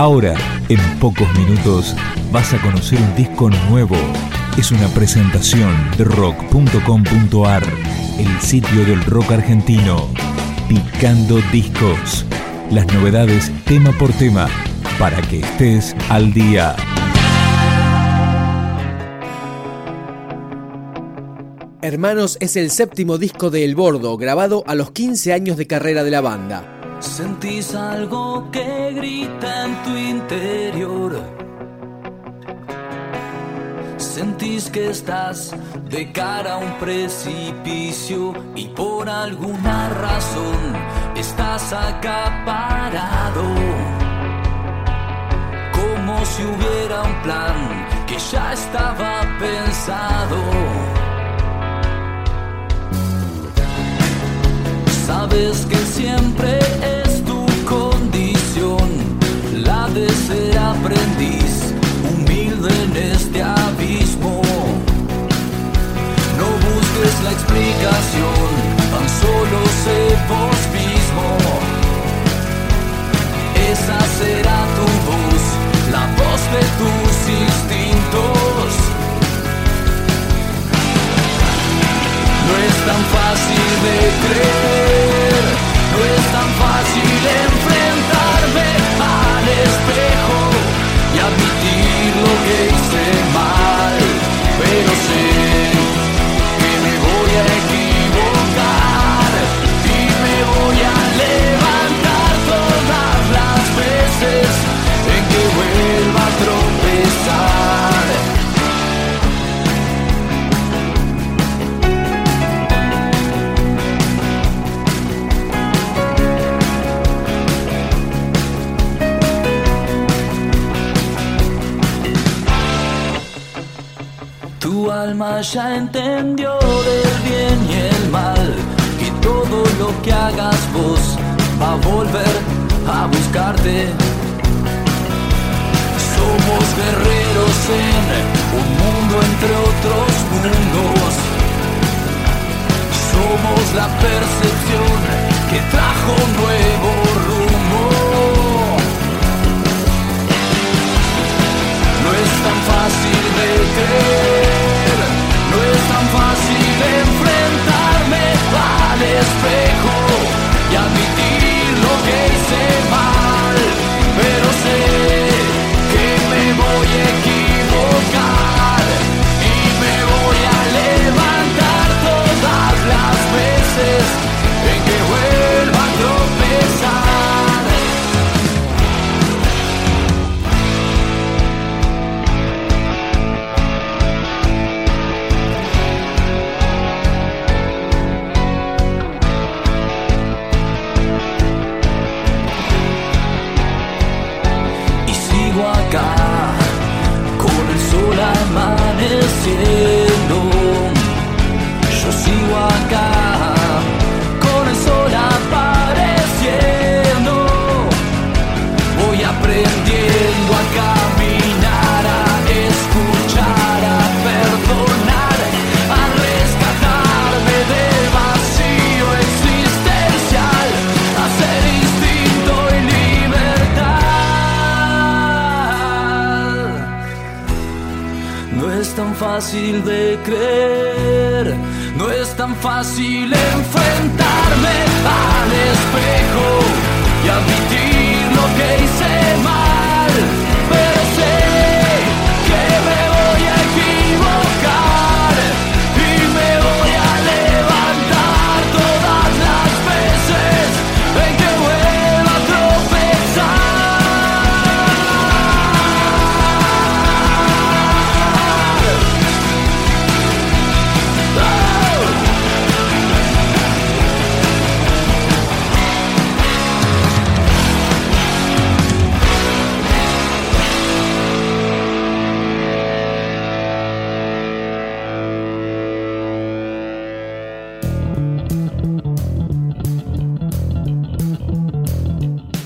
Ahora, en pocos minutos, vas a conocer un disco nuevo. Es una presentación de rock.com.ar, el sitio del rock argentino. Picando discos. Las novedades tema por tema, para que estés al día. Hermanos es el séptimo disco de El Bordo, grabado a los 15 años de carrera de la banda. Sentís algo que grita en tu interior. Sentís que estás de cara a un precipicio y por alguna razón estás acaparado. Como si hubiera un plan que ya estaba pensado. Sabes que siempre es tu condición la de ser aprendiz, humilde en este abismo. No busques la explicación, tan solo sé vos mismo. Esa será tu voz, la voz de tus instintos. No es tan fácil de creer, no es tan fácil enfrentarme al espejo Tu alma ya entendió del bien y el mal y todo lo que hagas vos va a volver a buscarte. Somos guerreros en un mundo entre otros mundos. Somos la percepción que trajo un nuevo rumbo. No es tan fácil de creer, fácil de creer, no es tan fácil enfrentarme al espejo y admitir lo que hice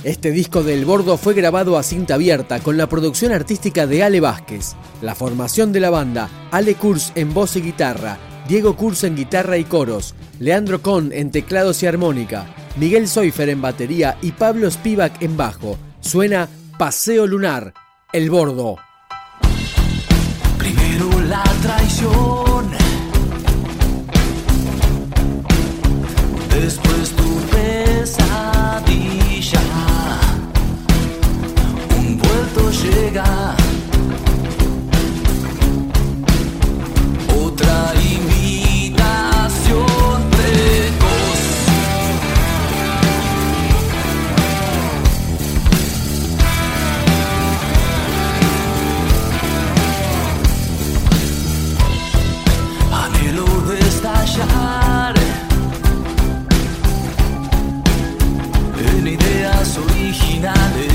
Este disco del Bordo fue grabado a cinta abierta con la producción artística de Ale Vázquez. La formación de la banda, Ale Kurz en voz y guitarra, Diego Kurz en guitarra y coros, Leandro Con en teclados y armónica, Miguel Soifer en batería y Pablo Spivak en bajo. Suena Paseo Lunar, El Bordo. Primero la traición, finales.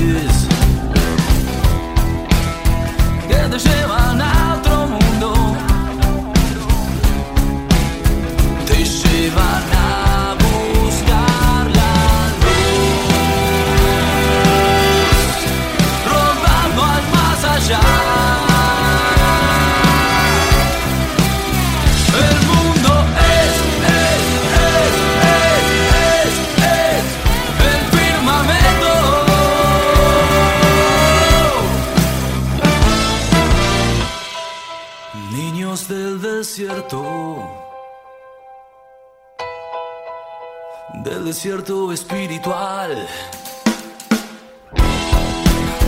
Del desierto espiritual,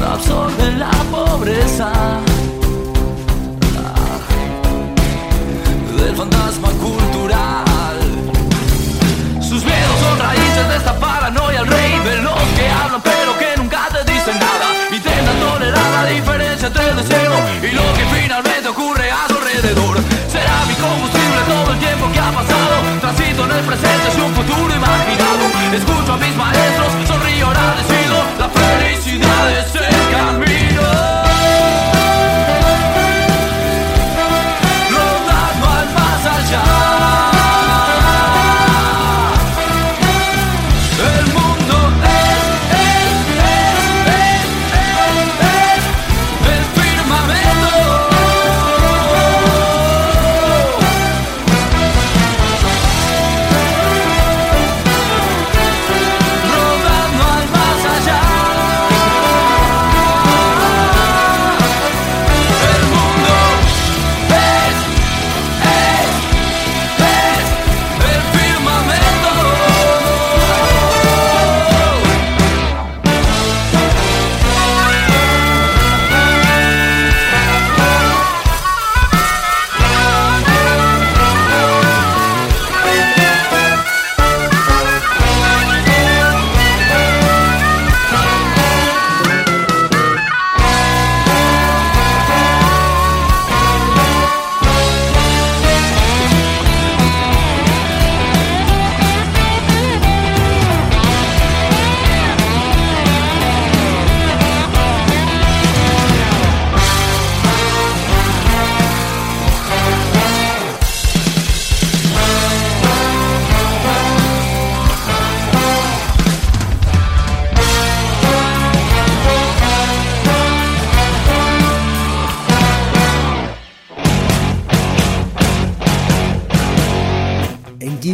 absorben la pobreza. del fantasma cultural. Sus miedos son raíces de esta paranoia, el rey de los que hablan pero que nunca te dicen nada. Intentan tolerar la diferencia entre el deseo y lo que finalmente ocurre a su alrededor. Será mi combustible todo el tiempo que ha pasado. Transito en el presente imaginado. Escucho a mis maestros, sonrío agradecido. La felicidad es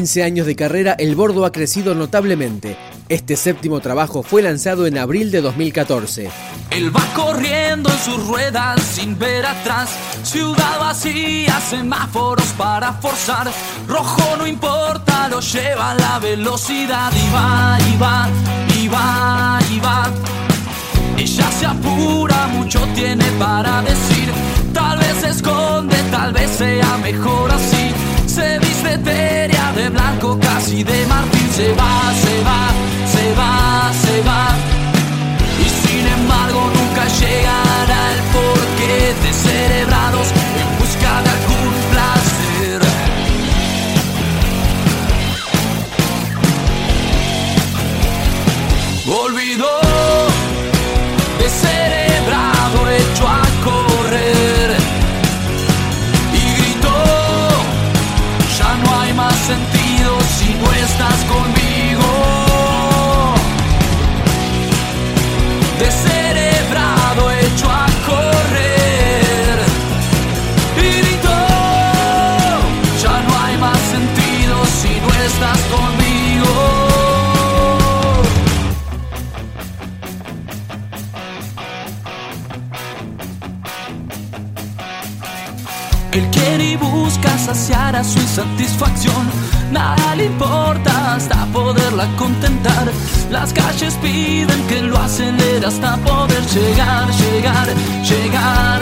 15 años de carrera, El Bordo ha crecido notablemente. Este séptimo trabajo fue lanzado en abril de 2014. Él va corriendo en sus ruedas sin ver atrás. Ciudad vacía, semáforos para forzar. Rojo no importa, lo lleva la velocidad. Y va, y va, y va, y va. Ella se apura, mucho tiene para decir. Tal vez se esconde, tal vez sea mejor así. Se viste etérea de blanco, casi de marfil. Se va, se va, se va, se va. saciará su insatisfacción. Nada le importa hasta poderla contentar. Las calles piden que lo acelere hasta poder llegar, llegar, llegar.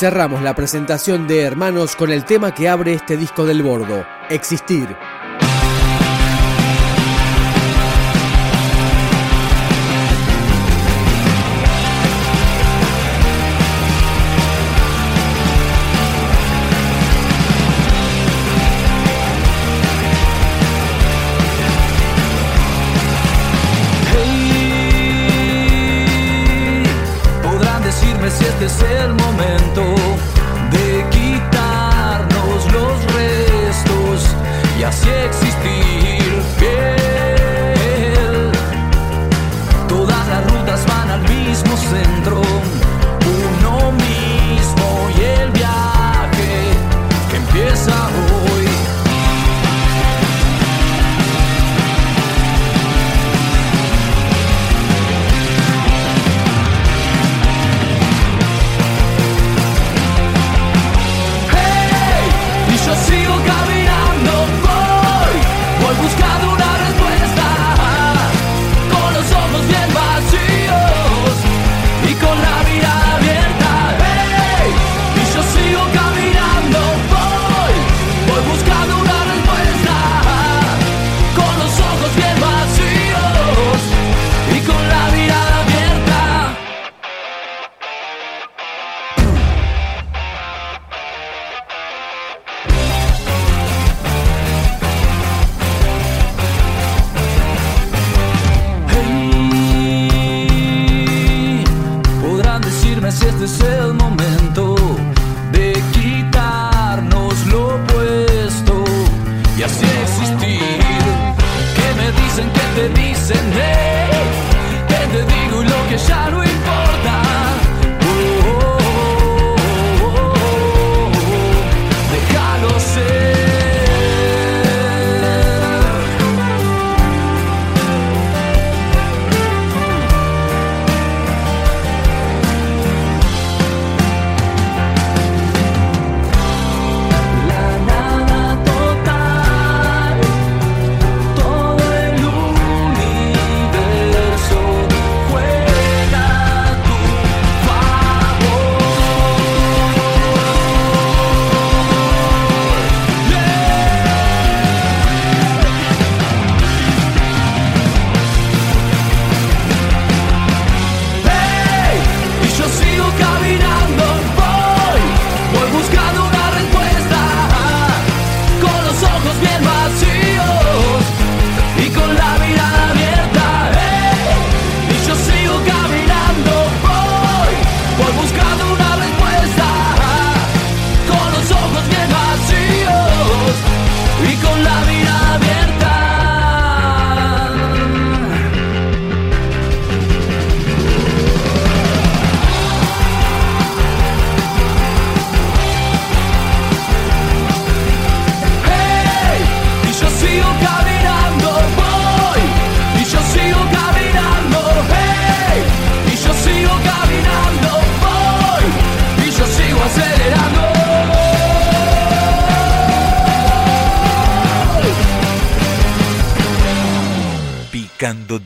cerramos la presentación de Hermanos con el tema que abre este disco del bordo, Existir.